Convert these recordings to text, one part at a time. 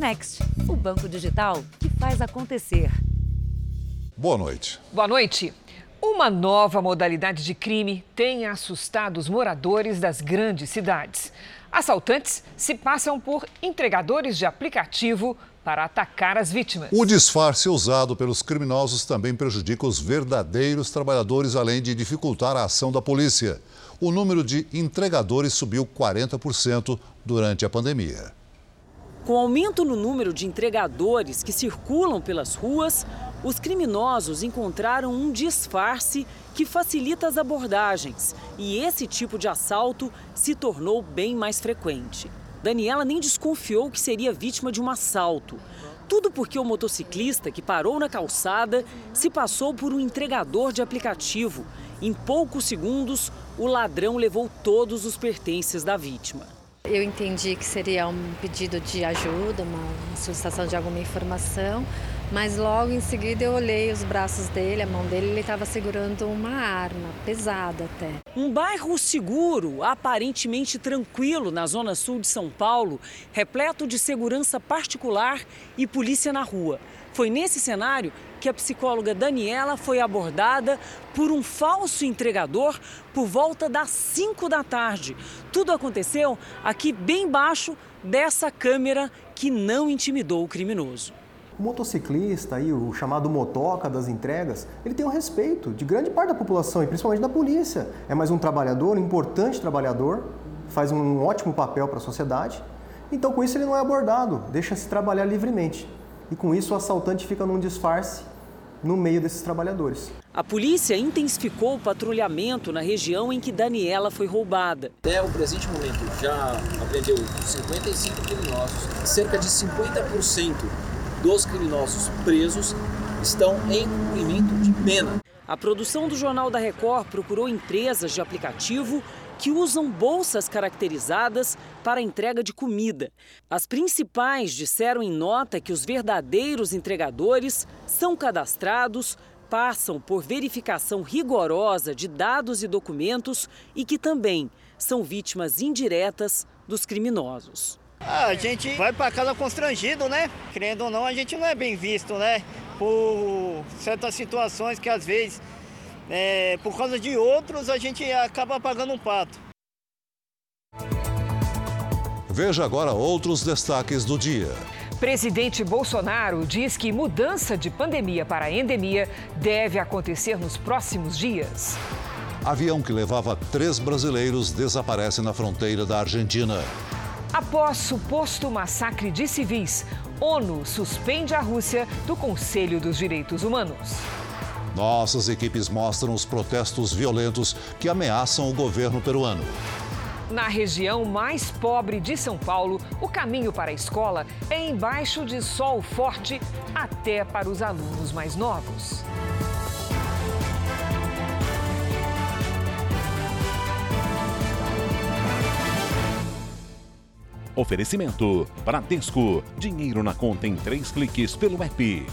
Next, o banco digital que faz acontecer. Boa noite. Boa noite. Uma nova modalidade de crime tem assustado os moradores das grandes cidades. Assaltantes se passam por entregadores de aplicativo para atacar as vítimas. O disfarce usado pelos criminosos também prejudica os verdadeiros trabalhadores, além de dificultar a ação da polícia. O número de entregadores subiu 40% durante a pandemia. Com aumento no número de entregadores que circulam pelas ruas, os criminosos encontraram um disfarce que facilita as abordagens e esse tipo de assalto se tornou bem mais frequente. Daniela nem desconfiou que seria vítima de um assalto. Tudo porque o motociclista que parou na calçada se passou por um entregador de aplicativo. Em poucos segundos, o ladrão levou todos os pertences da vítima. Eu entendi que seria um pedido de ajuda, uma solicitação de alguma informação, mas logo em seguida eu olhei os braços dele, a mão dele, ele estava segurando uma arma, pesada até. Um bairro seguro, aparentemente tranquilo na zona sul de São Paulo, repleto de segurança particular e polícia na rua. Foi nesse cenário que a psicóloga Daniela foi abordada por um falso entregador por volta das 5 da tarde. Tudo aconteceu aqui bem baixo dessa câmera que não intimidou o criminoso. O motociclista, aí, o chamado motoca das entregas, ele tem o respeito de grande parte da população e principalmente da polícia. É mais um trabalhador, um importante trabalhador, faz um ótimo papel para a sociedade. Então, com isso, ele não é abordado, deixa-se trabalhar livremente. E com isso, o assaltante fica num disfarce no meio desses trabalhadores. A polícia intensificou o patrulhamento na região em que Daniela foi roubada. Até o presente momento já apreendeu 55 criminosos, cerca de 50% dos criminosos presos estão em cumprimento de pena. A produção do Jornal da Record procurou empresas de aplicativo que usam bolsas caracterizadas para entrega de comida. As principais disseram em nota que os verdadeiros entregadores são cadastrados, passam por verificação rigorosa de dados e documentos e que também são vítimas indiretas dos criminosos. A gente vai para casa constrangido, né? Querendo ou não, a gente não é bem visto, né? Por certas situações que às vezes, é, por causa de outros, a gente acaba pagando um pato. Veja agora outros destaques do dia. Presidente Bolsonaro diz que mudança de pandemia para endemia deve acontecer nos próximos dias. Avião que levava três brasileiros desaparece na fronteira da Argentina. Após suposto massacre de civis, ONU suspende a Rússia do Conselho dos Direitos Humanos. Nossas equipes mostram os protestos violentos que ameaçam o governo peruano. Na região mais pobre de São Paulo, o caminho para a escola é embaixo de sol forte até para os alunos mais novos. Oferecimento: Bradesco. Dinheiro na conta em três cliques pelo app.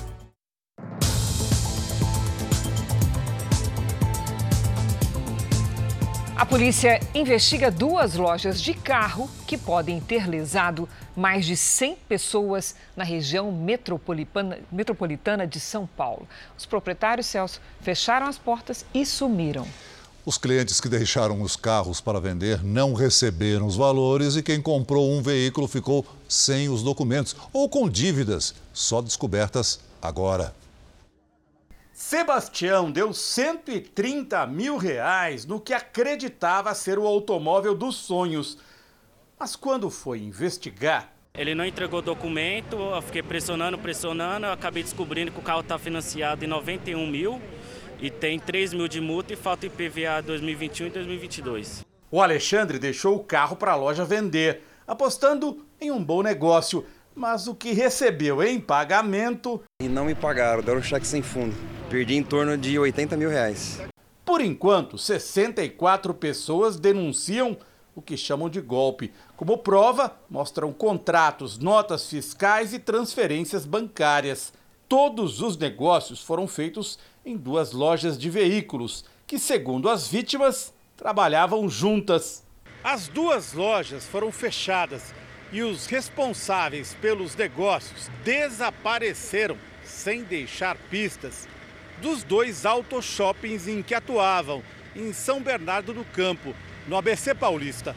Polícia investiga duas lojas de carro que podem ter lesado mais de 100 pessoas na região metropolitana, de São Paulo. Os proprietários, Celso, fecharam as portas e sumiram. Os clientes que deixaram os carros para vender não receberam os valores e quem comprou um veículo ficou sem os documentos ou com dívidas, só descobertas agora. Sebastião deu 130 mil reais no que acreditava ser o automóvel dos sonhos. Mas quando foi investigar. Ele não entregou documento, eu fiquei pressionando, pressionando, eu acabei descobrindo que o carro está financiado em 91 mil e tem 3 mil de multa e falta IPVA 2021 e 2022. O Alexandre deixou o carro para a loja vender, apostando em um bom negócio. Mas o que recebeu em pagamento. E não me pagaram, deram um cheque sem fundo. Perdi em torno de 80 mil reais. Por enquanto, 64 pessoas denunciam o que chamam de golpe. Como prova, mostram contratos, notas fiscais e transferências bancárias. Todos os negócios foram feitos em duas lojas de veículos, que, segundo as vítimas, trabalhavam juntas. As duas lojas foram fechadas e os responsáveis pelos negócios desapareceram sem deixar pistas dos dois auto-shoppings em que atuavam, em São Bernardo do Campo, no ABC Paulista.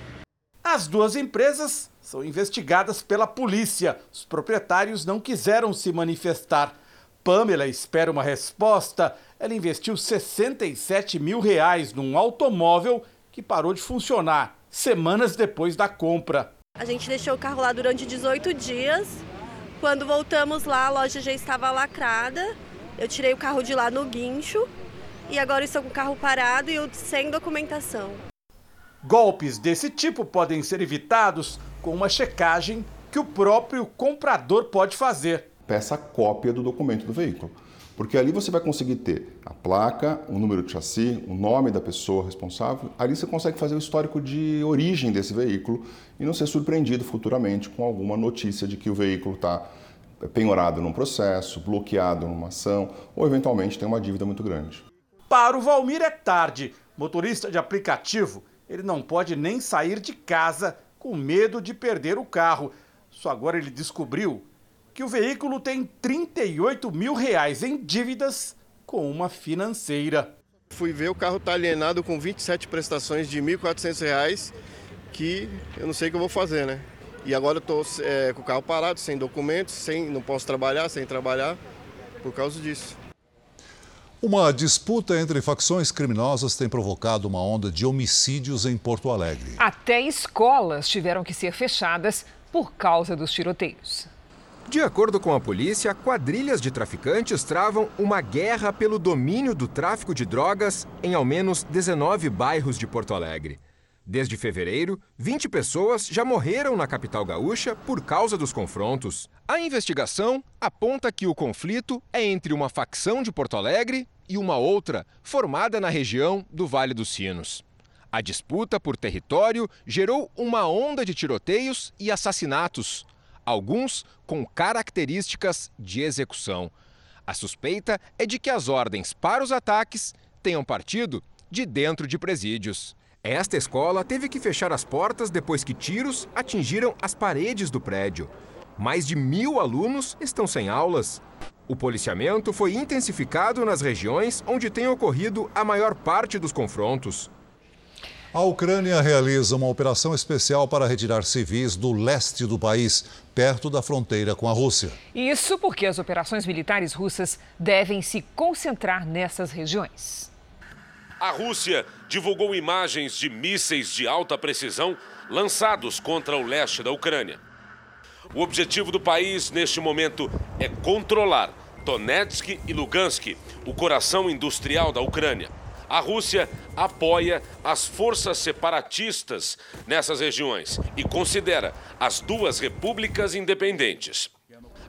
As duas empresas são investigadas pela polícia. Os proprietários não quiseram se manifestar. Pamela espera uma resposta. Ela investiu 67 mil reais num automóvel que parou de funcionar semanas depois da compra. A gente deixou o carro lá durante 18 dias. Quando voltamos lá, a loja já estava lacrada. Eu tirei o carro de lá no guincho e agora estou com o carro parado e eu sem documentação. Golpes desse tipo podem ser evitados com uma checagem que o próprio comprador pode fazer. Peça cópia do documento do veículo, porque ali você vai conseguir ter a placa, o número de chassi, o nome da pessoa responsável. Ali você consegue fazer o histórico de origem desse veículo e não ser surpreendido futuramente com alguma notícia de que o veículo está penhorado num processo, bloqueado numa ação ou eventualmente tem uma dívida muito grande. Para o Valmir é tarde. Motorista de aplicativo, ele não pode nem sair de casa com medo de perder o carro. Só agora ele descobriu que o veículo tem 38 mil reais em dívidas com uma financeira. Fui ver o carro está alienado com 27 prestações de R$ 1.400 que eu não sei o que eu vou fazer, né? E agora eu estou é, com o carro parado, sem documentos, sem, não posso trabalhar, sem trabalhar, por causa disso. Uma disputa entre facções criminosas tem provocado uma onda de homicídios em Porto Alegre. Até escolas tiveram que ser fechadas por causa dos tiroteios. De acordo com a polícia, quadrilhas de traficantes travam uma guerra pelo domínio do tráfico de drogas em ao menos 19 bairros de Porto Alegre. Desde fevereiro, 20 pessoas já morreram na capital gaúcha por causa dos confrontos. A investigação aponta que o conflito é entre uma facção de Porto Alegre e uma outra, formada na região do Vale dos Sinos. A disputa por território gerou uma onda de tiroteios e assassinatos, alguns com características de execução. A suspeita é de que as ordens para os ataques tenham partido de dentro de presídios. Esta escola teve que fechar as portas depois que tiros atingiram as paredes do prédio. Mais de mil alunos estão sem aulas. O policiamento foi intensificado nas regiões onde tem ocorrido a maior parte dos confrontos. A Ucrânia realiza uma operação especial para retirar civis do leste do país, perto da fronteira com a Rússia. Isso porque as operações militares russas devem se concentrar nessas regiões. A Rússia divulgou imagens de mísseis de alta precisão lançados contra o leste da Ucrânia. O objetivo do país neste momento é controlar Donetsk e Lugansk, o coração industrial da Ucrânia. A Rússia apoia as forças separatistas nessas regiões e considera as duas repúblicas independentes.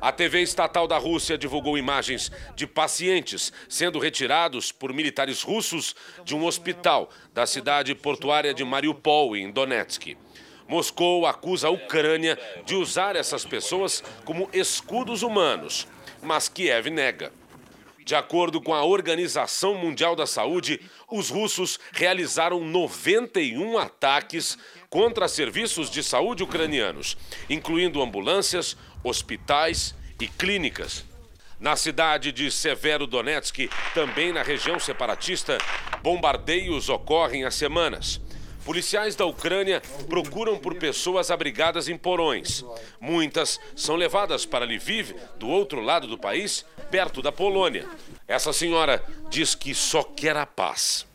A TV estatal da Rússia divulgou imagens de pacientes sendo retirados por militares russos de um hospital da cidade portuária de Mariupol, em Donetsk. Moscou acusa a Ucrânia de usar essas pessoas como escudos humanos, mas Kiev nega. De acordo com a Organização Mundial da Saúde, os russos realizaram 91 ataques contra serviços de saúde ucranianos, incluindo ambulâncias, hospitais e clínicas. Na cidade de Severo Donetsk, também na região separatista, bombardeios ocorrem há semanas. Policiais da Ucrânia procuram por pessoas abrigadas em porões. Muitas são levadas para Lviv, do outro lado do país, perto da Polônia. Essa senhora diz que só quer a paz.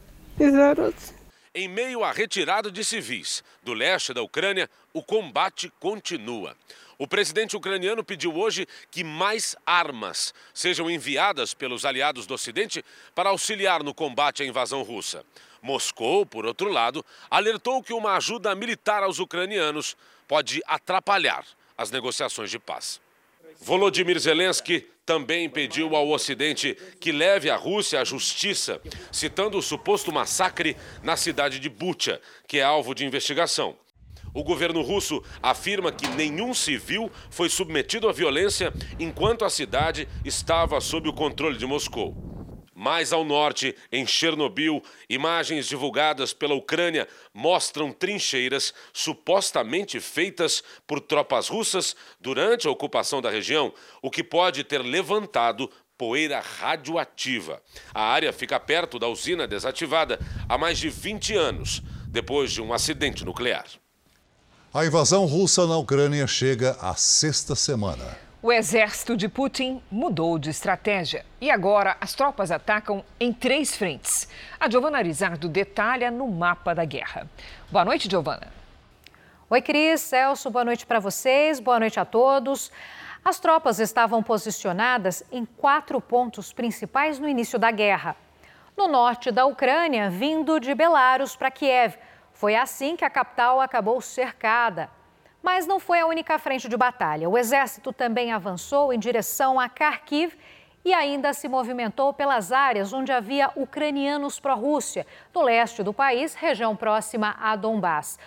Em meio à retirada de civis do leste da Ucrânia, o combate continua. O presidente ucraniano pediu hoje que mais armas sejam enviadas pelos aliados do Ocidente para auxiliar no combate à invasão russa. Moscou, por outro lado, alertou que uma ajuda militar aos ucranianos pode atrapalhar as negociações de paz. Volodymyr Zelensky também pediu ao Ocidente que leve a Rússia à justiça, citando o suposto massacre na cidade de Bucha, que é alvo de investigação. O governo russo afirma que nenhum civil foi submetido à violência enquanto a cidade estava sob o controle de Moscou. Mais ao norte, em Chernobyl, imagens divulgadas pela Ucrânia mostram trincheiras supostamente feitas por tropas russas durante a ocupação da região, o que pode ter levantado poeira radioativa. A área fica perto da usina desativada há mais de 20 anos, depois de um acidente nuclear. A invasão russa na Ucrânia chega à sexta semana. O exército de Putin mudou de estratégia e agora as tropas atacam em três frentes. A Giovana Arizardo detalha no mapa da guerra. Boa noite, Giovana. Oi, Cris, Celso, boa noite para vocês, boa noite a todos. As tropas estavam posicionadas em quatro pontos principais no início da guerra. No norte da Ucrânia, vindo de Belarus para Kiev. Foi assim que a capital acabou cercada. Mas não foi a única frente de batalha. O exército também avançou em direção a Kharkiv e ainda se movimentou pelas áreas onde havia ucranianos pró-Rússia, no leste do país, região próxima a Donbass.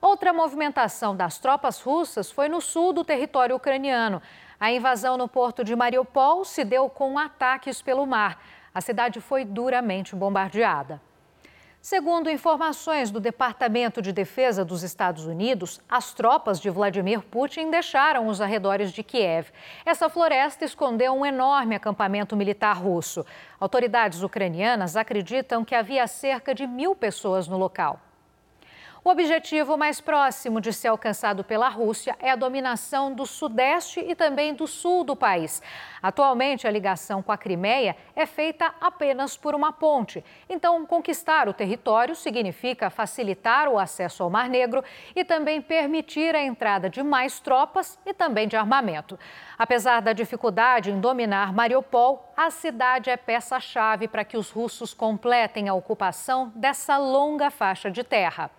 Outra movimentação das tropas russas foi no sul do território ucraniano. A invasão no porto de Mariupol se deu com ataques pelo mar. A cidade foi duramente bombardeada. Segundo informações do Departamento de Defesa dos Estados Unidos, as tropas de Vladimir Putin deixaram os arredores de Kiev. Essa floresta escondeu um enorme acampamento militar russo. Autoridades ucranianas acreditam que havia cerca de mil pessoas no local. O objetivo mais próximo de ser alcançado pela Rússia é a dominação do sudeste e também do sul do país. Atualmente, a ligação com a Crimeia é feita apenas por uma ponte. Então, conquistar o território significa facilitar o acesso ao Mar Negro e também permitir a entrada de mais tropas e também de armamento. Apesar da dificuldade em dominar Mariupol, a cidade é peça-chave para que os russos completem a ocupação dessa longa faixa de terra.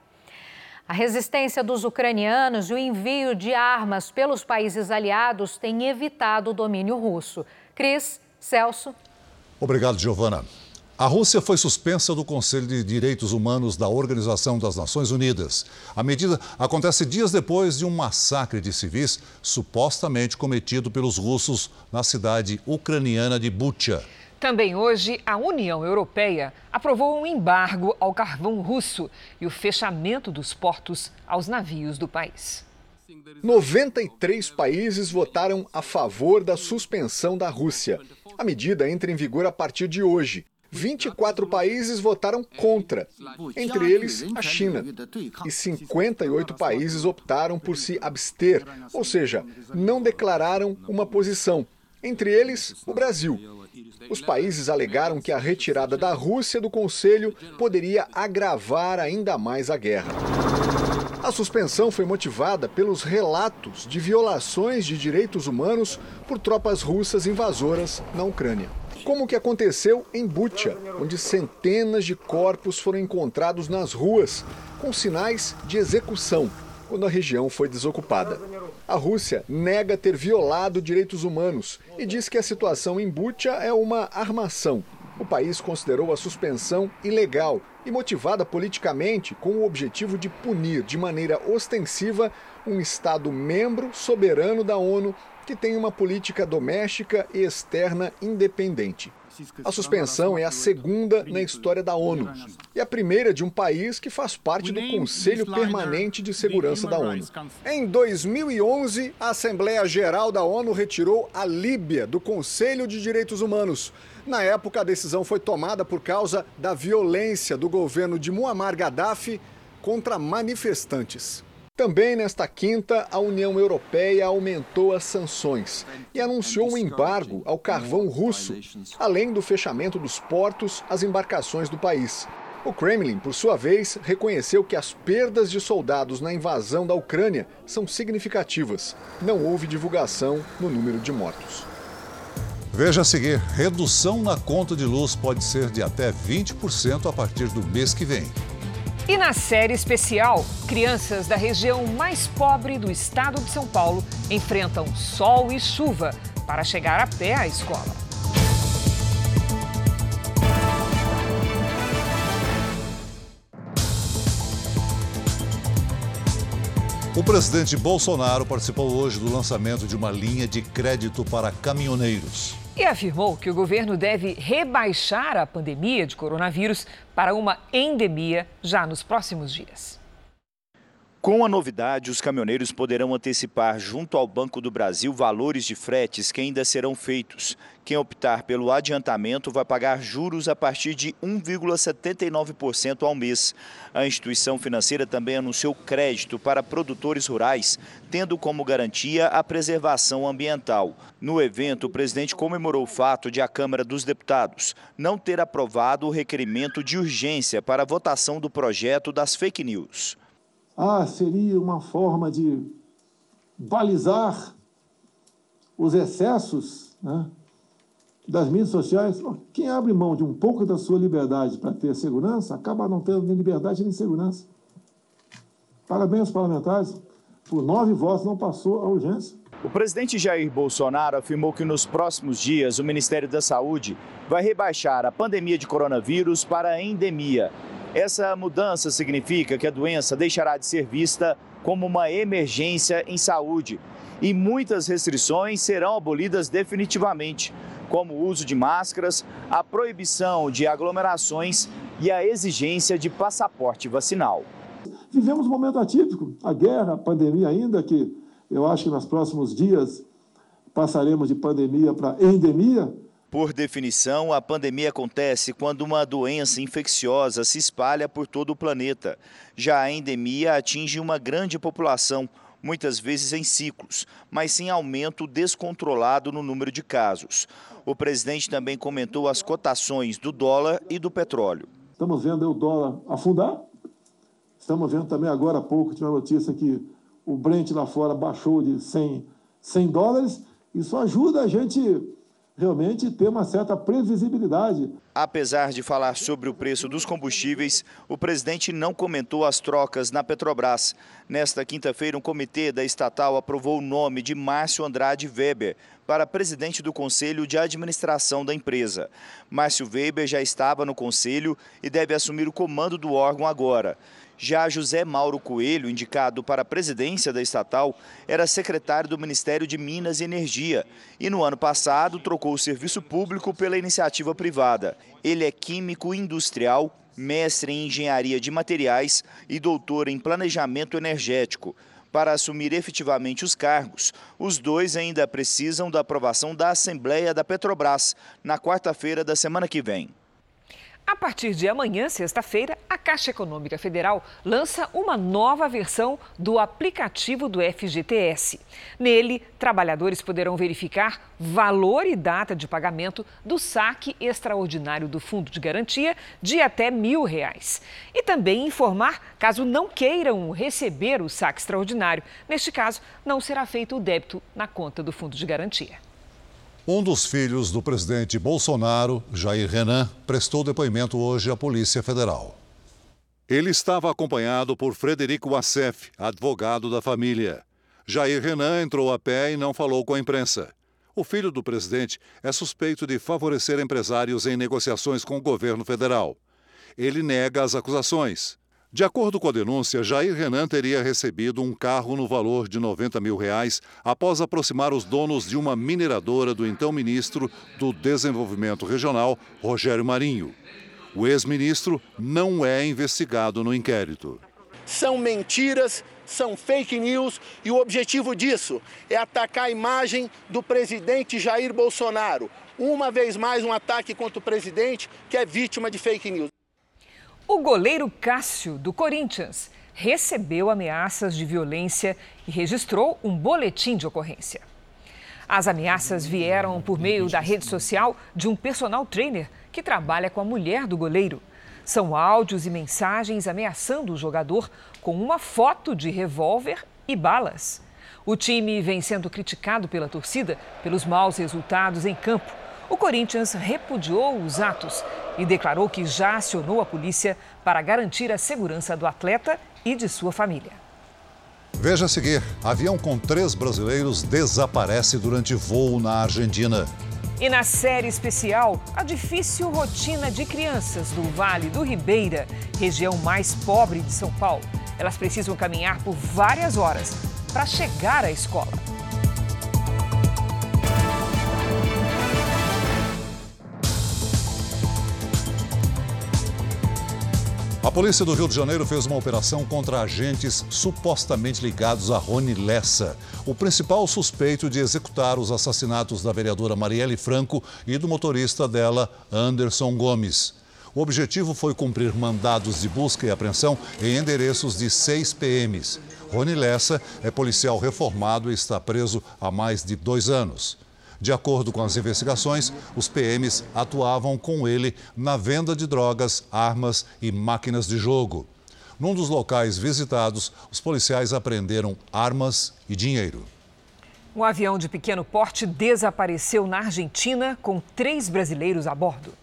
A resistência dos ucranianos e o envio de armas pelos países aliados têm evitado o domínio russo. Cris, Celso. Obrigado, Giovana. A Rússia foi suspensa do Conselho de Direitos Humanos da Organização das Nações Unidas. A medida acontece dias depois de um massacre de civis supostamente cometido pelos russos na cidade ucraniana de Bucha. Também hoje, a União Europeia aprovou um embargo ao carvão russo e o fechamento dos portos aos navios do país. 93 países votaram a favor da suspensão da Rússia. A medida entra em vigor a partir de hoje. 24 países votaram contra, entre eles a China. E 58 países optaram por se abster, ou seja, não declararam uma posição, entre eles o Brasil. Os países alegaram que a retirada da Rússia do Conselho poderia agravar ainda mais a guerra. A suspensão foi motivada pelos relatos de violações de direitos humanos por tropas russas invasoras na Ucrânia. Como o que aconteceu em Bucha, onde centenas de corpos foram encontrados nas ruas, com sinais de execução, quando a região foi desocupada. A Rússia nega ter violado direitos humanos e diz que a situação em Bucha é uma armação. O país considerou a suspensão ilegal e motivada politicamente com o objetivo de punir de maneira ostensiva um Estado membro soberano da ONU que tem uma política doméstica e externa independente. A suspensão é a segunda na história da ONU e a primeira de um país que faz parte do Conselho Permanente de Segurança da ONU. Em 2011, a Assembleia Geral da ONU retirou a Líbia do Conselho de Direitos Humanos. Na época, a decisão foi tomada por causa da violência do governo de Muammar Gaddafi contra manifestantes. Também nesta quinta, a União Europeia aumentou as sanções e anunciou um embargo ao carvão russo, além do fechamento dos portos às embarcações do país. O Kremlin, por sua vez, reconheceu que as perdas de soldados na invasão da Ucrânia são significativas. Não houve divulgação no número de mortos. Veja a seguir: redução na conta de luz pode ser de até 20% a partir do mês que vem. E na série especial, crianças da região mais pobre do estado de São Paulo enfrentam sol e chuva para chegar a pé à escola. O presidente Bolsonaro participou hoje do lançamento de uma linha de crédito para caminhoneiros. E afirmou que o governo deve rebaixar a pandemia de coronavírus para uma endemia já nos próximos dias. Com a novidade, os caminhoneiros poderão antecipar junto ao Banco do Brasil valores de fretes que ainda serão feitos. Quem optar pelo adiantamento vai pagar juros a partir de 1,79% ao mês. A instituição financeira também anunciou crédito para produtores rurais, tendo como garantia a preservação ambiental. No evento, o presidente comemorou o fato de a Câmara dos Deputados não ter aprovado o requerimento de urgência para a votação do projeto das fake news ah, seria uma forma de balizar os excessos né, das mídias sociais. Quem abre mão de um pouco da sua liberdade para ter segurança, acaba não tendo nem liberdade nem segurança. Parabéns aos parlamentares. Por nove votos não passou a urgência. O presidente Jair Bolsonaro afirmou que nos próximos dias o Ministério da Saúde vai rebaixar a pandemia de coronavírus para a endemia essa mudança significa que a doença deixará de ser vista como uma emergência em saúde e muitas restrições serão abolidas definitivamente, como o uso de máscaras, a proibição de aglomerações e a exigência de passaporte vacinal. Vivemos um momento atípico, a guerra, a pandemia ainda, que eu acho que nos próximos dias passaremos de pandemia para endemia, por definição, a pandemia acontece quando uma doença infecciosa se espalha por todo o planeta. Já a endemia atinge uma grande população, muitas vezes em ciclos, mas sem aumento descontrolado no número de casos. O presidente também comentou as cotações do dólar e do petróleo. Estamos vendo o dólar afundar. Estamos vendo também agora há pouco, tinha uma notícia que o Brent lá fora baixou de 100, 100 dólares. Isso ajuda a gente realmente ter uma certa previsibilidade. Apesar de falar sobre o preço dos combustíveis, o presidente não comentou as trocas na Petrobras. Nesta quinta-feira, um comitê da estatal aprovou o nome de Márcio Andrade Weber para presidente do Conselho de Administração da empresa. Márcio Weber já estava no conselho e deve assumir o comando do órgão agora. Já José Mauro Coelho, indicado para a presidência da estatal, era secretário do Ministério de Minas e Energia e no ano passado trocou o serviço público pela iniciativa privada. Ele é químico industrial, mestre em engenharia de materiais e doutor em planejamento energético. Para assumir efetivamente os cargos, os dois ainda precisam da aprovação da Assembleia da Petrobras na quarta-feira da semana que vem. A partir de amanhã, sexta-feira, a Caixa Econômica Federal lança uma nova versão do aplicativo do FGTS. Nele, trabalhadores poderão verificar valor e data de pagamento do saque extraordinário do Fundo de Garantia de até mil reais. E também informar caso não queiram receber o saque extraordinário. Neste caso, não será feito o débito na conta do Fundo de Garantia. Um dos filhos do presidente Bolsonaro, Jair Renan, prestou depoimento hoje à Polícia Federal. Ele estava acompanhado por Frederico Assef, advogado da família. Jair Renan entrou a pé e não falou com a imprensa. O filho do presidente é suspeito de favorecer empresários em negociações com o governo federal. Ele nega as acusações. De acordo com a denúncia, Jair Renan teria recebido um carro no valor de 90 mil reais após aproximar os donos de uma mineradora do então ministro do Desenvolvimento Regional, Rogério Marinho. O ex-ministro não é investigado no inquérito. São mentiras, são fake news e o objetivo disso é atacar a imagem do presidente Jair Bolsonaro. Uma vez mais, um ataque contra o presidente que é vítima de fake news. O goleiro Cássio, do Corinthians, recebeu ameaças de violência e registrou um boletim de ocorrência. As ameaças vieram por meio da rede social de um personal trainer que trabalha com a mulher do goleiro. São áudios e mensagens ameaçando o jogador com uma foto de revólver e balas. O time vem sendo criticado pela torcida pelos maus resultados em campo. O Corinthians repudiou os atos e declarou que já acionou a polícia para garantir a segurança do atleta e de sua família. Veja a seguir: avião com três brasileiros desaparece durante voo na Argentina. E na série especial, a difícil rotina de crianças do Vale do Ribeira, região mais pobre de São Paulo. Elas precisam caminhar por várias horas para chegar à escola. A polícia do Rio de Janeiro fez uma operação contra agentes supostamente ligados a Rony Lessa, o principal suspeito de executar os assassinatos da vereadora Marielle Franco e do motorista dela, Anderson Gomes. O objetivo foi cumprir mandados de busca e apreensão em endereços de seis PMs. Rony Lessa é policial reformado e está preso há mais de dois anos. De acordo com as investigações, os PMs atuavam com ele na venda de drogas, armas e máquinas de jogo. Num dos locais visitados, os policiais apreenderam armas e dinheiro. Um avião de pequeno porte desapareceu na Argentina com três brasileiros a bordo.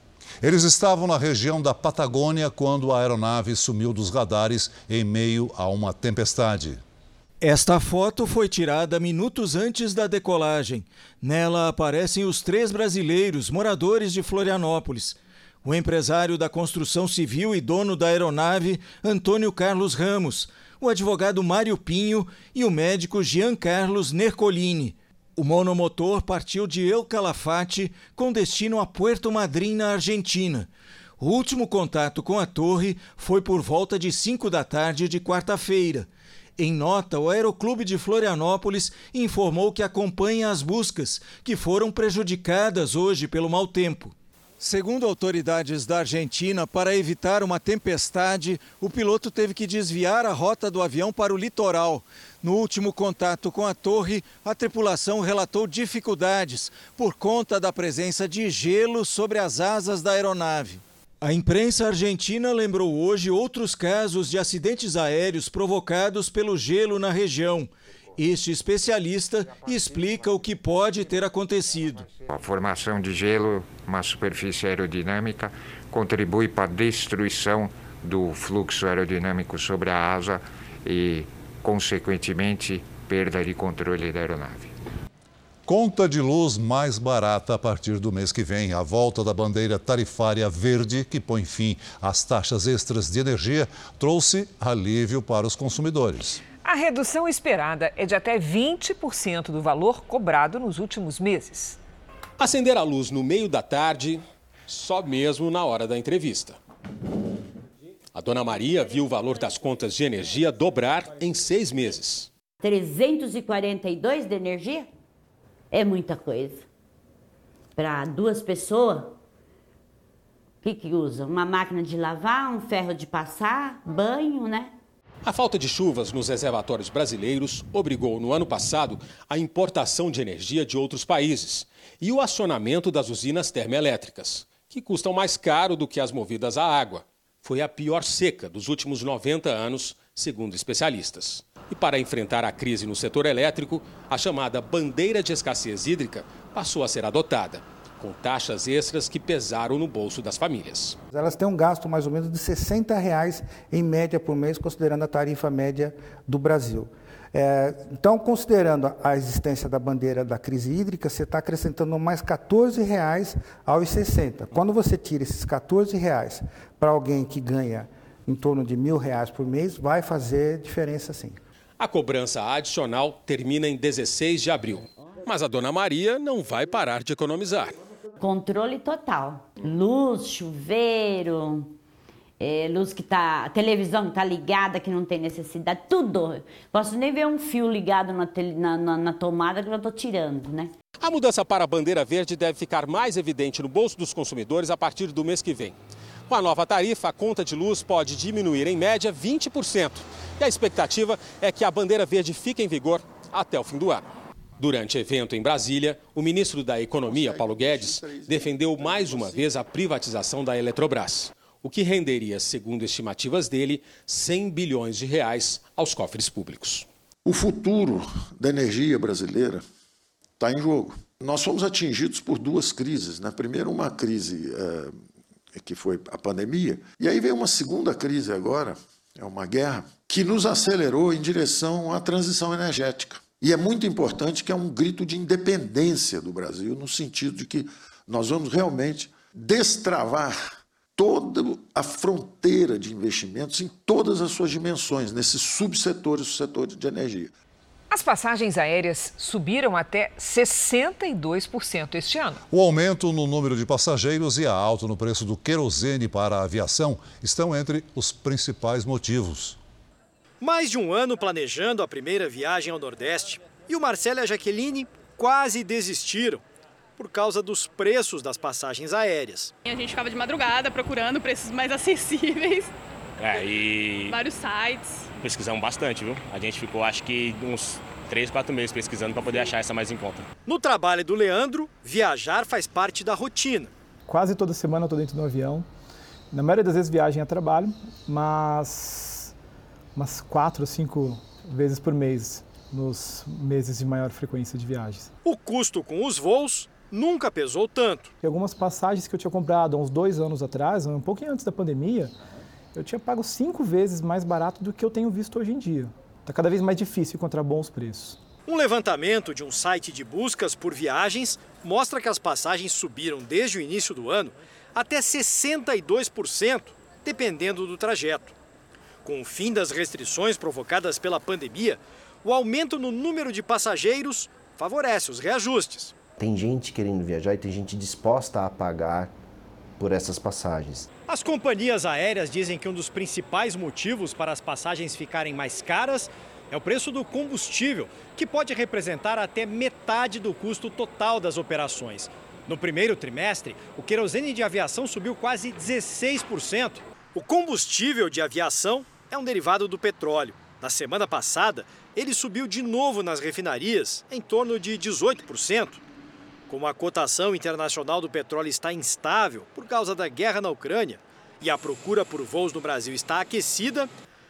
Eles estavam na região da Patagônia quando a aeronave sumiu dos radares em meio a uma tempestade. Esta foto foi tirada minutos antes da decolagem. Nela aparecem os três brasileiros moradores de Florianópolis. O empresário da construção civil e dono da aeronave, Antônio Carlos Ramos, o advogado Mário Pinho e o médico Jean Carlos Nercolini. O monomotor partiu de El Calafate com destino a Puerto Madryn, na Argentina. O último contato com a torre foi por volta de 5 da tarde de quarta-feira. Em nota, o Aeroclube de Florianópolis informou que acompanha as buscas, que foram prejudicadas hoje pelo mau tempo. Segundo autoridades da Argentina, para evitar uma tempestade, o piloto teve que desviar a rota do avião para o litoral. No último contato com a torre, a tripulação relatou dificuldades por conta da presença de gelo sobre as asas da aeronave. A imprensa argentina lembrou hoje outros casos de acidentes aéreos provocados pelo gelo na região. Este especialista explica o que pode ter acontecido. A formação de gelo, uma superfície aerodinâmica, contribui para a destruição do fluxo aerodinâmico sobre a asa e, consequentemente, perda de controle da aeronave. Conta de luz mais barata a partir do mês que vem. A volta da bandeira tarifária verde, que põe fim às taxas extras de energia, trouxe alívio para os consumidores. A redução esperada é de até 20% do valor cobrado nos últimos meses. Acender a luz no meio da tarde, só mesmo na hora da entrevista. A dona Maria viu o valor das contas de energia dobrar em seis meses. 342 de energia? É muita coisa. Para duas pessoas, o que, que usa? Uma máquina de lavar, um ferro de passar, banho, né? A falta de chuvas nos reservatórios brasileiros obrigou, no ano passado, a importação de energia de outros países e o acionamento das usinas termoelétricas, que custam mais caro do que as movidas a água. Foi a pior seca dos últimos 90 anos, segundo especialistas. E para enfrentar a crise no setor elétrico, a chamada bandeira de escassez hídrica passou a ser adotada, com taxas extras que pesaram no bolso das famílias. Elas têm um gasto mais ou menos de 60 reais em média por mês, considerando a tarifa média do Brasil. É, então, considerando a existência da bandeira da crise hídrica, você está acrescentando mais 14 reais aos 60. Quando você tira esses 14 reais para alguém que ganha em torno de mil reais por mês, vai fazer diferença sim. A cobrança adicional termina em 16 de abril. Mas a dona Maria não vai parar de economizar. Controle total. Luz, chuveiro, é, luz que tá. televisão que tá ligada, que não tem necessidade, tudo. Posso nem ver um fio ligado na, na, na, na tomada que eu já tô tirando, né? A mudança para a bandeira verde deve ficar mais evidente no bolso dos consumidores a partir do mês que vem. Com a nova tarifa, a conta de luz pode diminuir em média 20%. E a expectativa é que a bandeira verde fique em vigor até o fim do ano. Durante evento em Brasília, o ministro da Economia, Paulo Guedes, defendeu mais uma vez a privatização da Eletrobras, o que renderia, segundo estimativas dele, 100 bilhões de reais aos cofres públicos. O futuro da energia brasileira está em jogo. Nós fomos atingidos por duas crises. Né? Primeiro, uma crise é, que foi a pandemia, e aí veio uma segunda crise agora, é uma guerra, que nos acelerou em direção à transição energética. E é muito importante que é um grito de independência do Brasil, no sentido de que nós vamos realmente destravar toda a fronteira de investimentos em todas as suas dimensões, nesses subsetores, o setor de energia. As passagens aéreas subiram até 62% este ano. O aumento no número de passageiros e a alta no preço do querosene para a aviação estão entre os principais motivos. Mais de um ano planejando a primeira viagem ao Nordeste e o Marcelo e a Jaqueline quase desistiram por causa dos preços das passagens aéreas. A gente ficava de madrugada procurando preços mais acessíveis. É, e. Vários sites. Pesquisamos bastante, viu? A gente ficou, acho que, uns 3, 4 meses pesquisando para poder achar essa mais em conta. No trabalho do Leandro, viajar faz parte da rotina. Quase toda semana eu estou dentro do avião. Na maioria das vezes viagem a trabalho, mas umas quatro ou cinco vezes por mês nos meses de maior frequência de viagens. O custo com os voos nunca pesou tanto. E algumas passagens que eu tinha comprado há uns dois anos atrás, um pouquinho antes da pandemia, eu tinha pago cinco vezes mais barato do que eu tenho visto hoje em dia. Está cada vez mais difícil encontrar bons preços. Um levantamento de um site de buscas por viagens mostra que as passagens subiram desde o início do ano até 62%, dependendo do trajeto. Com o fim das restrições provocadas pela pandemia, o aumento no número de passageiros favorece os reajustes. Tem gente querendo viajar e tem gente disposta a pagar por essas passagens. As companhias aéreas dizem que um dos principais motivos para as passagens ficarem mais caras é o preço do combustível, que pode representar até metade do custo total das operações. No primeiro trimestre, o querosene de aviação subiu quase 16%. O combustível de aviação é um derivado do petróleo. Na semana passada, ele subiu de novo nas refinarias, em torno de 18%. Como a cotação internacional do petróleo está instável por causa da guerra na Ucrânia e a procura por voos no Brasil está aquecida,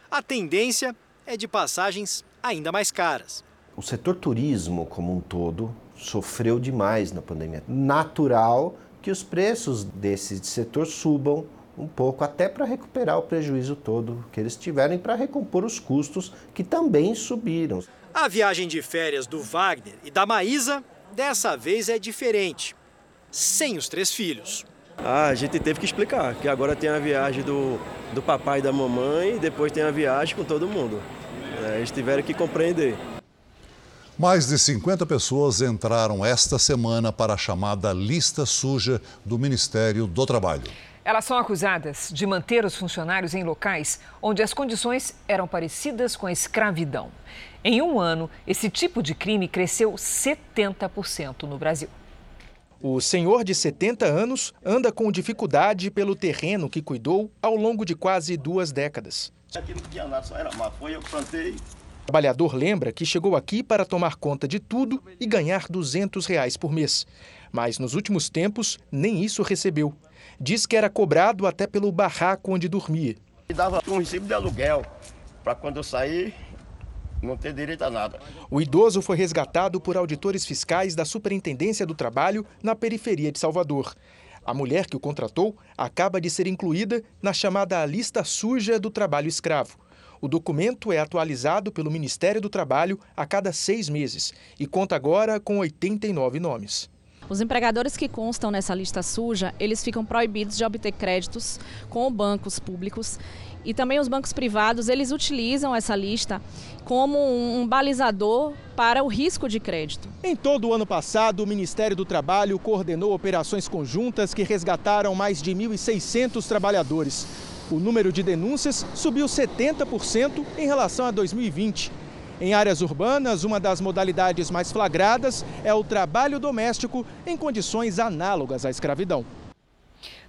a tendência é de passagens ainda mais caras. O setor turismo como um todo sofreu demais na pandemia. Natural que os preços desse setor subam um pouco, até para recuperar o prejuízo todo que eles tiveram e para recompor os custos que também subiram. A viagem de férias do Wagner e da Maísa dessa vez é diferente. Sem os três filhos. Ah, a gente teve que explicar que agora tem a viagem do, do papai e da mamãe e depois tem a viagem com todo mundo. É, eles tiveram que compreender. Mais de 50 pessoas entraram esta semana para a chamada lista suja do Ministério do Trabalho. Elas são acusadas de manter os funcionários em locais onde as condições eram parecidas com a escravidão. Em um ano, esse tipo de crime cresceu 70% no Brasil. O senhor de 70 anos anda com dificuldade pelo terreno que cuidou ao longo de quase duas décadas. Aqui não tinha nada, só era mato. Foi eu que plantei. O trabalhador lembra que chegou aqui para tomar conta de tudo e ganhar 200 reais por mês. Mas nos últimos tempos, nem isso recebeu. Diz que era cobrado até pelo barraco onde dormia. E dava um recibo de aluguel para quando eu sair não ter direito a nada. O idoso foi resgatado por auditores fiscais da Superintendência do Trabalho na periferia de Salvador. A mulher que o contratou acaba de ser incluída na chamada lista suja do trabalho escravo. O documento é atualizado pelo Ministério do Trabalho a cada seis meses e conta agora com 89 nomes. Os empregadores que constam nessa lista suja, eles ficam proibidos de obter créditos com bancos públicos e também os bancos privados, eles utilizam essa lista como um balizador para o risco de crédito. Em todo o ano passado, o Ministério do Trabalho coordenou operações conjuntas que resgataram mais de 1.600 trabalhadores. O número de denúncias subiu 70% em relação a 2020. Em áreas urbanas, uma das modalidades mais flagradas é o trabalho doméstico em condições análogas à escravidão.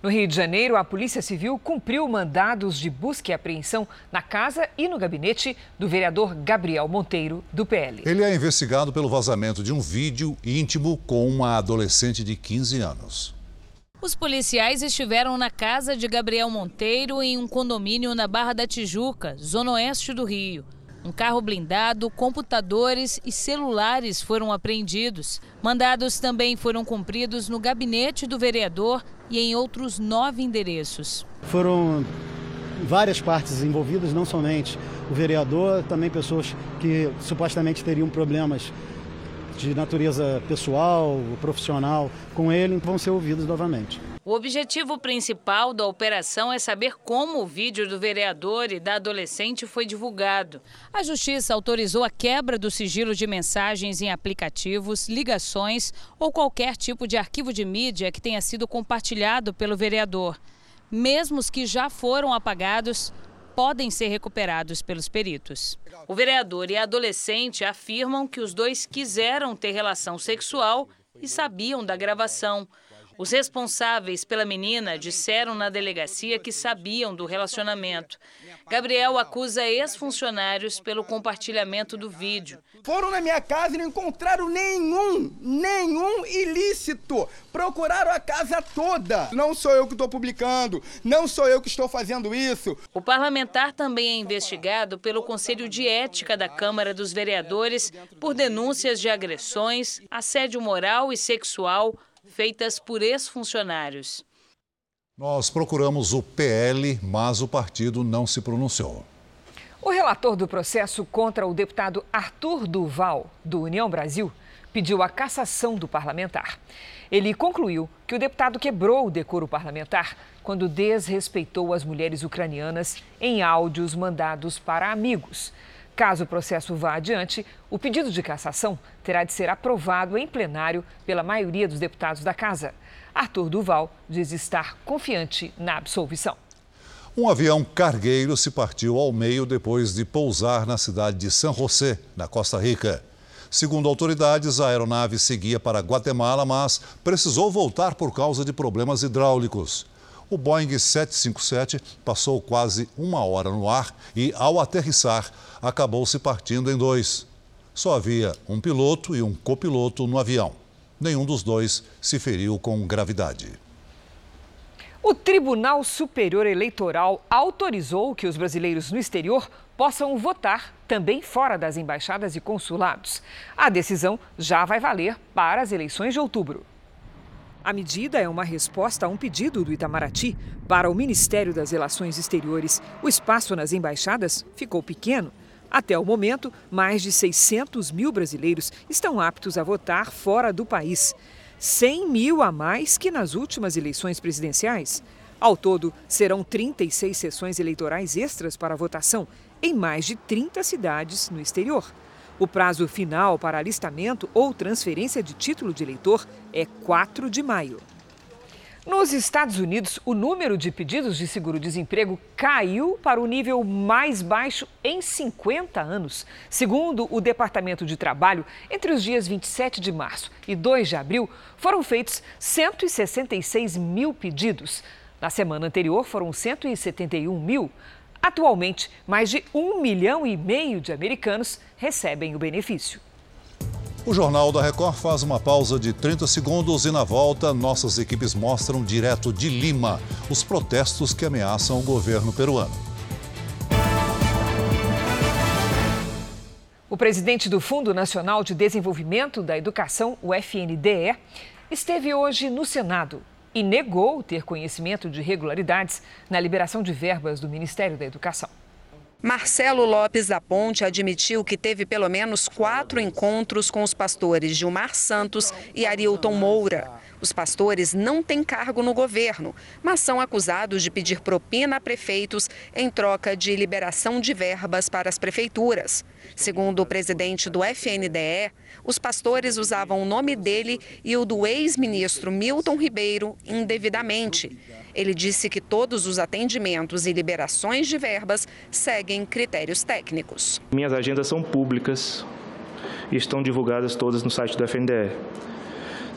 No Rio de Janeiro, a Polícia Civil cumpriu mandados de busca e apreensão na casa e no gabinete do vereador Gabriel Monteiro, do PL. Ele é investigado pelo vazamento de um vídeo íntimo com uma adolescente de 15 anos. Os policiais estiveram na casa de Gabriel Monteiro em um condomínio na Barra da Tijuca, zona oeste do Rio. Um carro blindado, computadores e celulares foram apreendidos. Mandados também foram cumpridos no gabinete do vereador e em outros nove endereços. Foram várias partes envolvidas, não somente o vereador, também pessoas que supostamente teriam problemas de natureza pessoal, profissional com ele, vão ser ouvidos novamente. O objetivo principal da operação é saber como o vídeo do vereador e da adolescente foi divulgado. A Justiça autorizou a quebra do sigilo de mensagens em aplicativos, ligações ou qualquer tipo de arquivo de mídia que tenha sido compartilhado pelo vereador. Mesmo os que já foram apagados, podem ser recuperados pelos peritos. O vereador e a adolescente afirmam que os dois quiseram ter relação sexual e sabiam da gravação. Os responsáveis pela menina disseram na delegacia que sabiam do relacionamento. Gabriel acusa ex-funcionários pelo compartilhamento do vídeo. Foram na minha casa e não encontraram nenhum, nenhum ilícito. Procuraram a casa toda. Não sou eu que estou publicando, não sou eu que estou fazendo isso. O parlamentar também é investigado pelo Conselho de Ética da Câmara dos Vereadores por denúncias de agressões, assédio moral e sexual feitas por ex-funcionários. Nós procuramos o PL, mas o partido não se pronunciou. O relator do processo contra o deputado Arthur Duval, do União Brasil, pediu a cassação do parlamentar. Ele concluiu que o deputado quebrou o decoro parlamentar quando desrespeitou as mulheres ucranianas em áudios mandados para amigos. Caso o processo vá adiante, o pedido de cassação terá de ser aprovado em plenário pela maioria dos deputados da Casa. Arthur Duval diz estar confiante na absolvição. Um avião cargueiro se partiu ao meio depois de pousar na cidade de San José, na Costa Rica. Segundo autoridades, a aeronave seguia para Guatemala, mas precisou voltar por causa de problemas hidráulicos. O Boeing 757 passou quase uma hora no ar e, ao aterrissar, acabou se partindo em dois. Só havia um piloto e um copiloto no avião. Nenhum dos dois se feriu com gravidade. O Tribunal Superior Eleitoral autorizou que os brasileiros no exterior possam votar também fora das embaixadas e consulados. A decisão já vai valer para as eleições de outubro. A medida é uma resposta a um pedido do Itamaraty para o Ministério das Relações Exteriores. O espaço nas embaixadas ficou pequeno. Até o momento, mais de 600 mil brasileiros estão aptos a votar fora do país. 100 mil a mais que nas últimas eleições presidenciais. Ao todo, serão 36 sessões eleitorais extras para votação em mais de 30 cidades no exterior. O prazo final para alistamento ou transferência de título de eleitor é 4 de maio. Nos Estados Unidos, o número de pedidos de seguro-desemprego caiu para o nível mais baixo em 50 anos. Segundo o Departamento de Trabalho, entre os dias 27 de março e 2 de abril, foram feitos 166 mil pedidos. Na semana anterior, foram 171 mil. Atualmente, mais de um milhão e meio de americanos recebem o benefício. O Jornal da Record faz uma pausa de 30 segundos e, na volta, nossas equipes mostram direto de Lima os protestos que ameaçam o governo peruano. O presidente do Fundo Nacional de Desenvolvimento da Educação, o FNDE, esteve hoje no Senado e negou ter conhecimento de irregularidades na liberação de verbas do Ministério da Educação. Marcelo Lopes da Ponte admitiu que teve pelo menos quatro encontros com os pastores Gilmar Santos e Arilton Moura. Os pastores não têm cargo no governo, mas são acusados de pedir propina a prefeitos em troca de liberação de verbas para as prefeituras. Segundo o presidente do FNDE, os pastores usavam o nome dele e o do ex-ministro Milton Ribeiro indevidamente. Ele disse que todos os atendimentos e liberações de verbas seguem critérios técnicos. Minhas agendas são públicas e estão divulgadas todas no site do FNDE.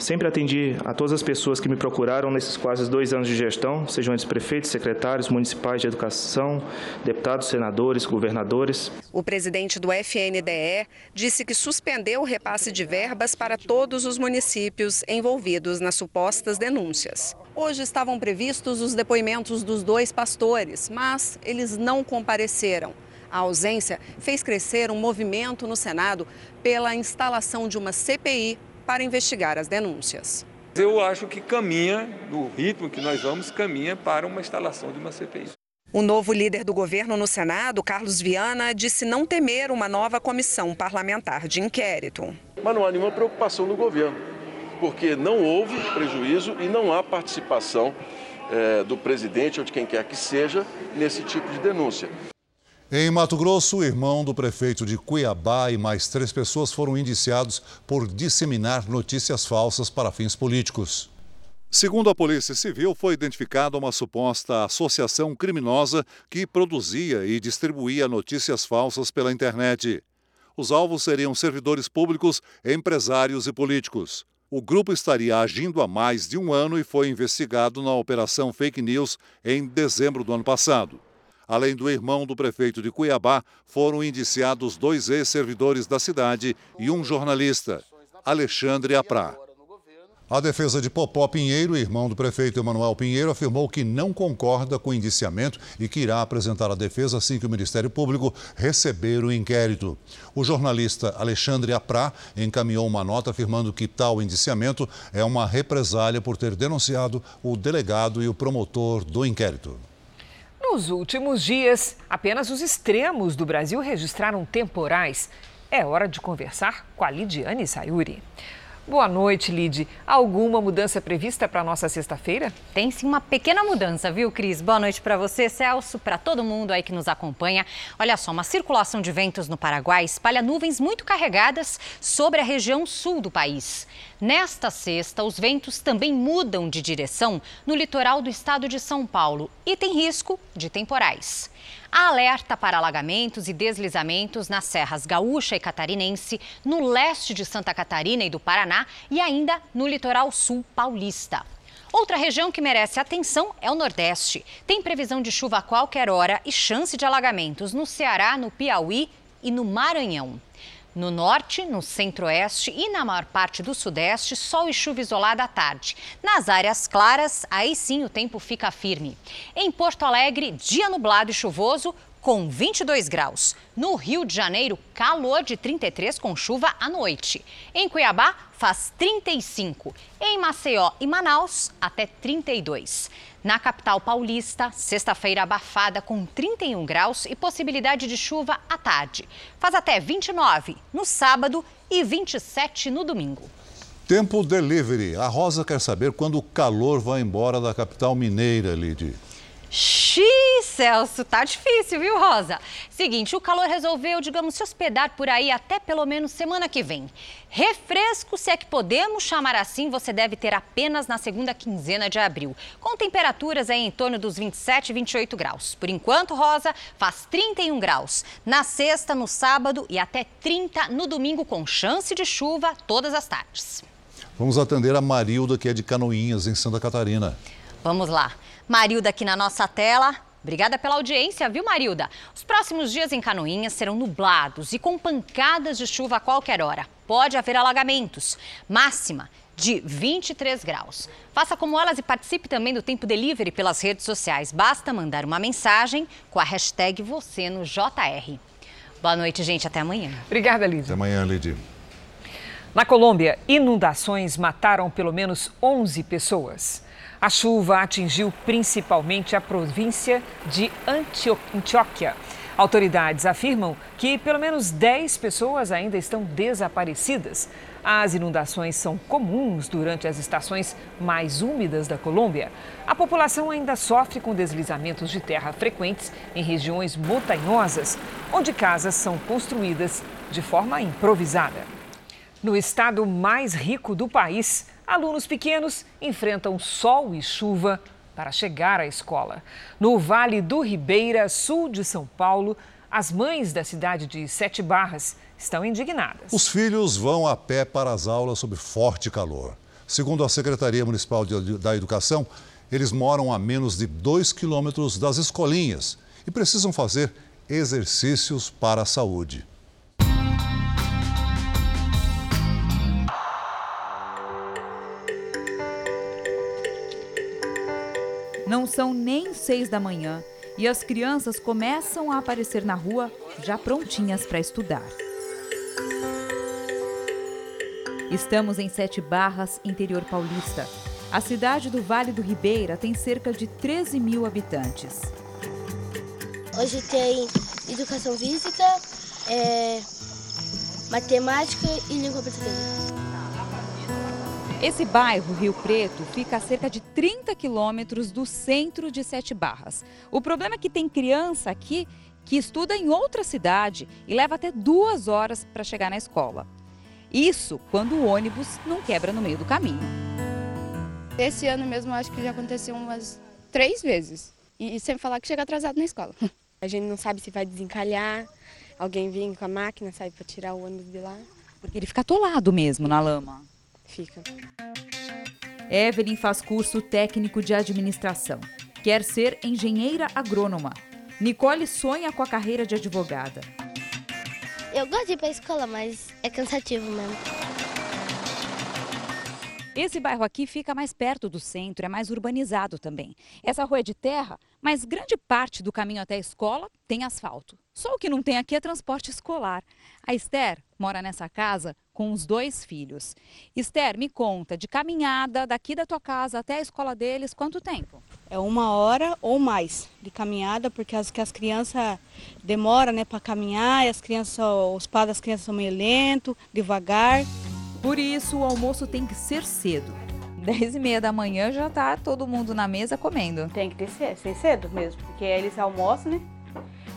Sempre atendi a todas as pessoas que me procuraram nesses quase dois anos de gestão, sejam eles prefeitos, secretários municipais de educação, deputados, senadores, governadores. O presidente do FNDE disse que suspendeu o repasse de verbas para todos os municípios envolvidos nas supostas denúncias. Hoje estavam previstos os depoimentos dos dois pastores, mas eles não compareceram. A ausência fez crescer um movimento no Senado pela instalação de uma CPI para investigar as denúncias. Eu acho que caminha, no ritmo que nós vamos, caminha para uma instalação de uma CPI. O novo líder do governo no Senado, Carlos Viana, disse não temer uma nova comissão parlamentar de inquérito. Mas não há nenhuma preocupação no governo. porque não houve prejuízo e não há participação é, do presidente ou de quem quer que seja nesse tipo de denúncia. Em Mato Grosso, o irmão do prefeito de Cuiabá e mais três pessoas foram indiciados por disseminar notícias falsas para fins políticos. Segundo a Polícia Civil, foi identificada uma suposta associação criminosa que produzia e distribuía notícias falsas pela internet. Os alvos seriam servidores públicos, empresários e políticos. O grupo estaria agindo há mais de um ano e foi investigado na Operação Fake News em dezembro do ano passado. Além do irmão do prefeito de Cuiabá, foram indiciados dois ex-servidores da cidade e um jornalista, Alexandre Aprá. A defesa de Popó Pinheiro, irmão do prefeito Emanuel Pinheiro, afirmou que não concorda com o indiciamento e que irá apresentar a defesa assim que o Ministério Público receber o inquérito. O jornalista Alexandre Aprá encaminhou uma nota afirmando que tal indiciamento é uma represália por ter denunciado o delegado e o promotor do inquérito. Nos últimos dias, apenas os extremos do Brasil registraram temporais. É hora de conversar com a Lidiane Sayuri. Boa noite, Lid. Alguma mudança prevista para nossa sexta-feira? Tem sim uma pequena mudança, viu, Cris? Boa noite para você, Celso, para todo mundo aí que nos acompanha. Olha só, uma circulação de ventos no Paraguai espalha nuvens muito carregadas sobre a região sul do país. Nesta sexta, os ventos também mudam de direção no litoral do estado de São Paulo e tem risco de temporais. Alerta para alagamentos e deslizamentos nas serras gaúcha e catarinense, no leste de Santa Catarina e do Paraná e ainda no litoral sul paulista. Outra região que merece atenção é o Nordeste. Tem previsão de chuva a qualquer hora e chance de alagamentos no Ceará, no Piauí e no Maranhão. No norte, no centro-oeste e na maior parte do sudeste, sol e chuva isolada à tarde. Nas áreas claras, aí sim o tempo fica firme. Em Porto Alegre, dia nublado e chuvoso, com 22 graus. No Rio de Janeiro, calor de 33 com chuva à noite. Em Cuiabá, faz 35. Em Maceió e Manaus, até 32. Na capital paulista, sexta-feira abafada com 31 graus e possibilidade de chuva à tarde. Faz até 29 no sábado e 27 no domingo. Tempo delivery. A Rosa quer saber quando o calor vai embora da capital mineira, Lidy. Xiii, Celso, tá difícil, viu, Rosa? Seguinte, o calor resolveu, digamos, se hospedar por aí até pelo menos semana que vem. Refresco, se é que podemos chamar assim, você deve ter apenas na segunda quinzena de abril, com temperaturas aí em torno dos 27 e 28 graus. Por enquanto, Rosa, faz 31 graus na sexta, no sábado e até 30 no domingo, com chance de chuva todas as tardes. Vamos atender a Marilda, que é de Canoinhas, em Santa Catarina. Vamos lá. Marilda aqui na nossa tela. Obrigada pela audiência, viu, Marilda? Os próximos dias em Canoinhas serão nublados e com pancadas de chuva a qualquer hora. Pode haver alagamentos. Máxima de 23 graus. Faça como elas e participe também do Tempo Delivery pelas redes sociais. Basta mandar uma mensagem com a hashtag você no JR. Boa noite, gente. Até amanhã. Obrigada, Lídia. Até amanhã, Lidy. Na Colômbia, inundações mataram pelo menos 11 pessoas. A chuva atingiu principalmente a província de Antioquia. Autoridades afirmam que pelo menos 10 pessoas ainda estão desaparecidas. As inundações são comuns durante as estações mais úmidas da Colômbia. A população ainda sofre com deslizamentos de terra frequentes em regiões montanhosas, onde casas são construídas de forma improvisada. No estado mais rico do país, alunos pequenos enfrentam sol e chuva para chegar à escola. No Vale do Ribeira, sul de São Paulo, as mães da cidade de Sete Barras estão indignadas. Os filhos vão a pé para as aulas sob forte calor. Segundo a Secretaria Municipal de, da Educação, eles moram a menos de dois quilômetros das escolinhas e precisam fazer exercícios para a saúde. Não são nem seis da manhã e as crianças começam a aparecer na rua já prontinhas para estudar. Estamos em Sete Barras, interior paulista. A cidade do Vale do Ribeira tem cerca de 13 mil habitantes. Hoje tem educação física, é, matemática e língua portuguesa. Esse bairro, Rio Preto, fica a cerca de 30 quilômetros do centro de Sete Barras. O problema é que tem criança aqui que estuda em outra cidade e leva até duas horas para chegar na escola. Isso quando o ônibus não quebra no meio do caminho. Esse ano mesmo acho que já aconteceu umas três vezes. E sempre falar que chega atrasado na escola. A gente não sabe se vai desencalhar, alguém vir com a máquina, sabe, para tirar o ônibus de lá. Porque ele fica atolado mesmo na lama. Fica. Evelyn faz curso técnico de administração. Quer ser engenheira agrônoma. Nicole sonha com a carreira de advogada. Eu gosto de ir para a escola, mas é cansativo mesmo. Esse bairro aqui fica mais perto do centro, é mais urbanizado também. Essa rua é de terra, mas grande parte do caminho até a escola tem asfalto. Só o que não tem aqui é transporte escolar. A Esther mora nessa casa com os dois filhos. Esther, me conta, de caminhada daqui da tua casa até a escola deles, quanto tempo? É uma hora ou mais de caminhada, porque as, que as crianças demoram né, para caminhar, e as crianças, os pais das crianças são meio lento, devagar. Por isso, o almoço tem que ser cedo. 10 e meia da manhã já tá todo mundo na mesa comendo. Tem que ter ser, ser cedo mesmo, porque aí eles almoçam, né?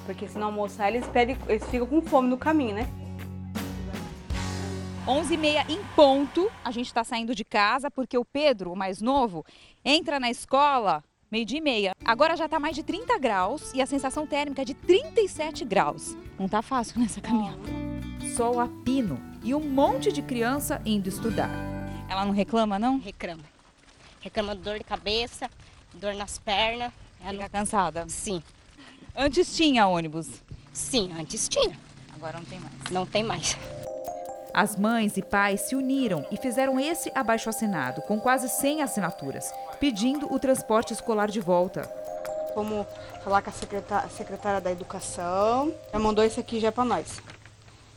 Porque se não almoçar, eles, pedem, eles ficam com fome no caminho, né? 11 e meia em ponto, a gente está saindo de casa porque o Pedro, o mais novo, entra na escola meio dia e meia. Agora já está mais de 30 graus e a sensação térmica é de 37 graus. Não tá fácil nessa caminhada. Sol a pino e um monte de criança indo estudar. Ela não reclama, não? Reclama. Reclama de dor de cabeça, dor nas pernas. Ela Fica cansada? Sim. Antes tinha ônibus? Sim, antes tinha. Agora não tem mais. Não tem mais. As mães e pais se uniram e fizeram esse abaixo assinado, com quase 100 assinaturas, pedindo o transporte escolar de volta. Vamos falar com a secretária, secretária da Educação. Já mandou isso aqui já para nós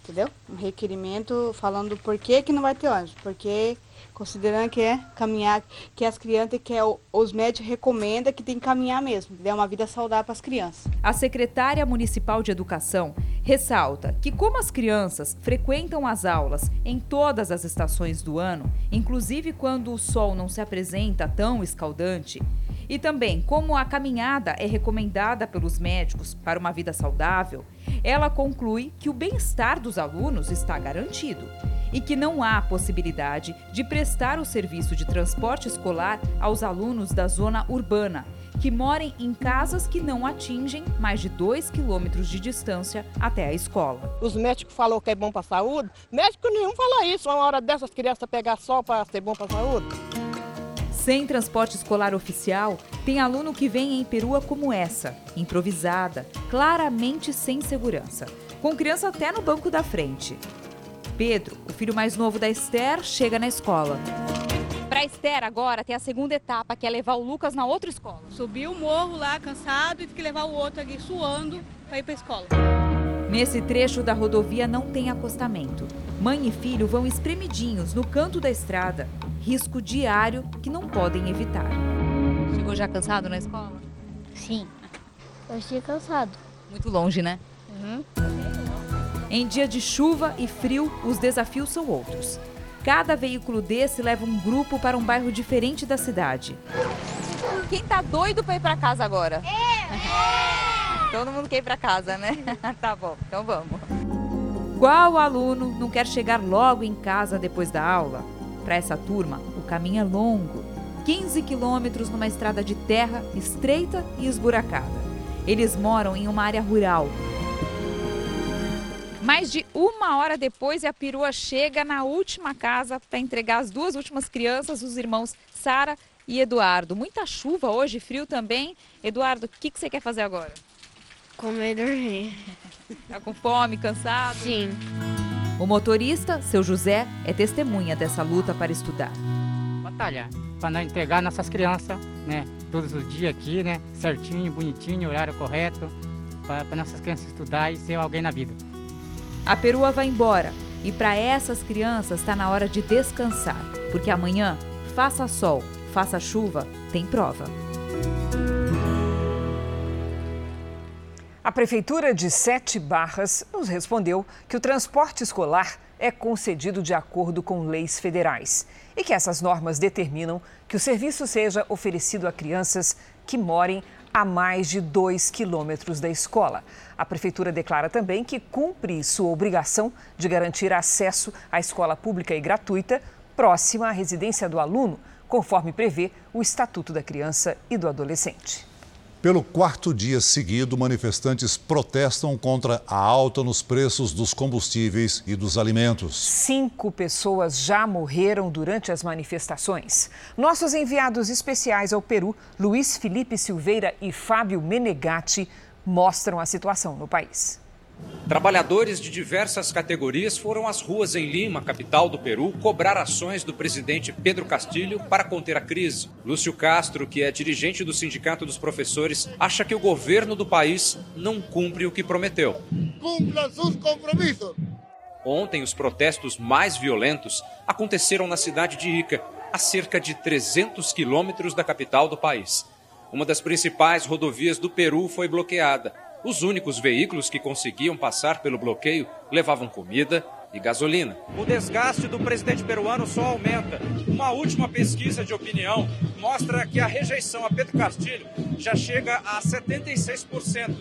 entendeu? Um requerimento falando por que, que não vai ter ônibus, porque considerando que é caminhar, que as crianças, que é, os médicos recomendam que tem que caminhar mesmo, é uma vida saudável para as crianças. A secretária municipal de educação ressalta que como as crianças frequentam as aulas em todas as estações do ano, inclusive quando o sol não se apresenta tão escaldante, e também, como a caminhada é recomendada pelos médicos para uma vida saudável, ela conclui que o bem-estar dos alunos está garantido e que não há possibilidade de prestar o serviço de transporte escolar aos alunos da zona urbana, que morem em casas que não atingem mais de 2 quilômetros de distância até a escola. Os médicos falaram que é bom para a saúde, médico nenhum fala isso, uma hora dessas crianças pegar sol para ser bom para a saúde. Sem transporte escolar oficial, tem aluno que vem em perua como essa, improvisada, claramente sem segurança, com criança até no banco da frente. Pedro, o filho mais novo da Esther, chega na escola. Para Esther agora tem a segunda etapa, que é levar o Lucas na outra escola. Subir o morro lá cansado e tem que levar o outro aqui suando para ir para a escola. Nesse trecho da rodovia não tem acostamento. Mãe e filho vão espremidinhos no canto da estrada, risco diário que não podem evitar. Chegou já cansado na escola? Sim. Eu cheguei cansado. Muito longe, né? Uhum. Em dia de chuva e frio, os desafios são outros. Cada veículo desse leva um grupo para um bairro diferente da cidade. Quem tá doido para ir para casa agora? É. Todo mundo quer ir para casa, né? tá bom, então vamos. Qual aluno não quer chegar logo em casa depois da aula? Para essa turma, o caminho é longo 15 quilômetros numa estrada de terra estreita e esburacada. Eles moram em uma área rural. Mais de uma hora depois, a perua chega na última casa para entregar as duas últimas crianças, os irmãos Sara e Eduardo. Muita chuva hoje, frio também. Eduardo, o que, que você quer fazer agora? Comer e dormir. Tá com fome, cansado? Sim. O motorista, seu José, é testemunha dessa luta para estudar. Batalhar para nós entregar nossas crianças, né? Todos os dias aqui, né? Certinho, bonitinho, horário correto, para nossas crianças estudar e ser alguém na vida. A perua vai embora e para essas crianças está na hora de descansar, porque amanhã, faça sol, faça chuva, tem prova. A Prefeitura de Sete Barras nos respondeu que o transporte escolar é concedido de acordo com leis federais e que essas normas determinam que o serviço seja oferecido a crianças que morem a mais de dois quilômetros da escola. A Prefeitura declara também que cumpre sua obrigação de garantir acesso à escola pública e gratuita próxima à residência do aluno, conforme prevê o Estatuto da Criança e do Adolescente. Pelo quarto dia seguido, manifestantes protestam contra a alta nos preços dos combustíveis e dos alimentos. Cinco pessoas já morreram durante as manifestações. Nossos enviados especiais ao Peru, Luiz Felipe Silveira e Fábio Menegatti, mostram a situação no país. Trabalhadores de diversas categorias foram às ruas em Lima, capital do Peru, cobrar ações do presidente Pedro Castilho para conter a crise. Lúcio Castro, que é dirigente do Sindicato dos Professores, acha que o governo do país não cumpre o que prometeu. Cumpram seus compromissos. Ontem, os protestos mais violentos aconteceram na cidade de Ica, a cerca de 300 quilômetros da capital do país. Uma das principais rodovias do Peru foi bloqueada os únicos veículos que conseguiam passar pelo bloqueio levavam comida e gasolina. O desgaste do presidente peruano só aumenta. Uma última pesquisa de opinião mostra que a rejeição a Pedro Castilho já chega a 76%.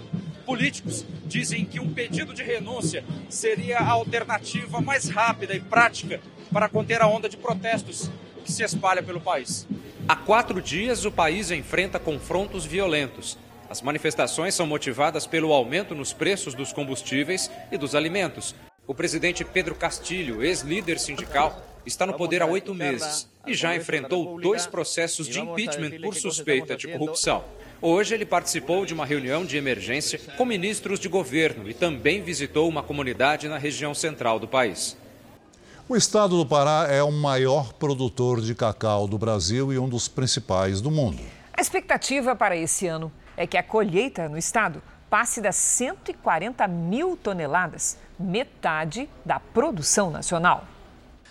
Políticos dizem que um pedido de renúncia seria a alternativa mais rápida e prática para conter a onda de protestos que se espalha pelo país. Há quatro dias, o país enfrenta confrontos violentos as manifestações são motivadas pelo aumento nos preços dos combustíveis e dos alimentos. O presidente Pedro Castilho, ex-líder sindical, está no poder há oito meses e já enfrentou dois processos de impeachment por suspeita de corrupção. Hoje ele participou de uma reunião de emergência com ministros de governo e também visitou uma comunidade na região central do país. O estado do Pará é o maior produtor de cacau do Brasil e um dos principais do mundo. A expectativa para esse ano é que a colheita no estado passe das 140 mil toneladas, metade da produção nacional.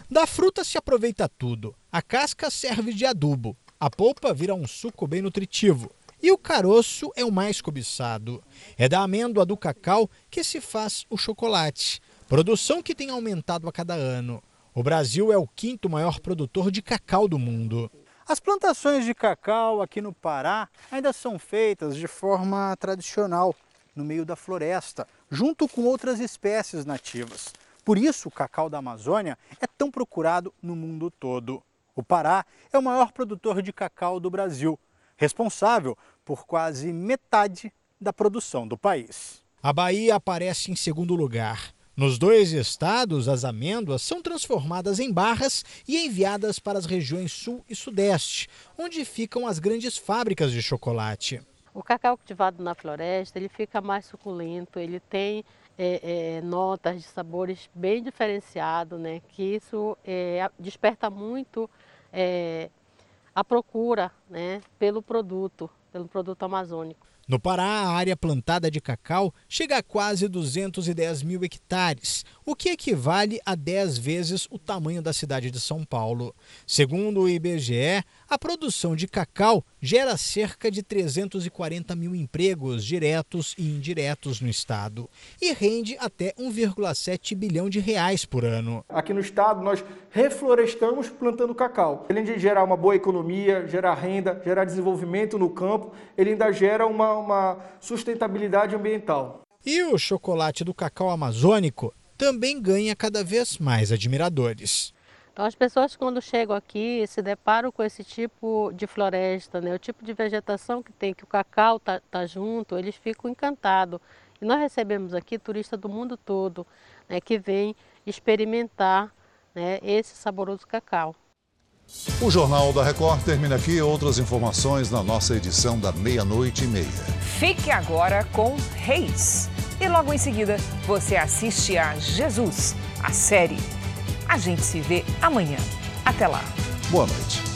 Da fruta se aproveita tudo. A casca serve de adubo, a polpa vira um suco bem nutritivo e o caroço é o mais cobiçado. É da amêndoa do cacau que se faz o chocolate, produção que tem aumentado a cada ano. O Brasil é o quinto maior produtor de cacau do mundo. As plantações de cacau aqui no Pará ainda são feitas de forma tradicional, no meio da floresta, junto com outras espécies nativas. Por isso, o cacau da Amazônia é tão procurado no mundo todo. O Pará é o maior produtor de cacau do Brasil, responsável por quase metade da produção do país. A Bahia aparece em segundo lugar. Nos dois estados, as amêndoas são transformadas em barras e enviadas para as regiões sul e sudeste, onde ficam as grandes fábricas de chocolate. O cacau cultivado na floresta ele fica mais suculento, ele tem é, é, notas de sabores bem diferenciados, né? que isso é, desperta muito é, a procura né? pelo produto, pelo produto amazônico. No Pará, a área plantada de cacau chega a quase 210 mil hectares, o que equivale a 10 vezes o tamanho da cidade de São Paulo. Segundo o IBGE, a produção de cacau gera cerca de 340 mil empregos diretos e indiretos no estado e rende até 1,7 bilhão de reais por ano. Aqui no estado nós reflorestamos plantando cacau. Além de gerar uma boa economia, gerar renda, gerar desenvolvimento no campo, ele ainda gera uma, uma sustentabilidade ambiental. E o chocolate do cacau amazônico também ganha cada vez mais admiradores. Então as pessoas quando chegam aqui se deparam com esse tipo de floresta, né, o tipo de vegetação que tem, que o cacau tá, tá junto, eles ficam encantados. E nós recebemos aqui turistas do mundo todo né, que vêm experimentar né, esse saboroso cacau. O Jornal da Record termina aqui. Outras informações na nossa edição da meia-noite e meia. Fique agora com Reis. E logo em seguida, você assiste a Jesus, a série a gente se vê amanhã. Até lá. Boa noite.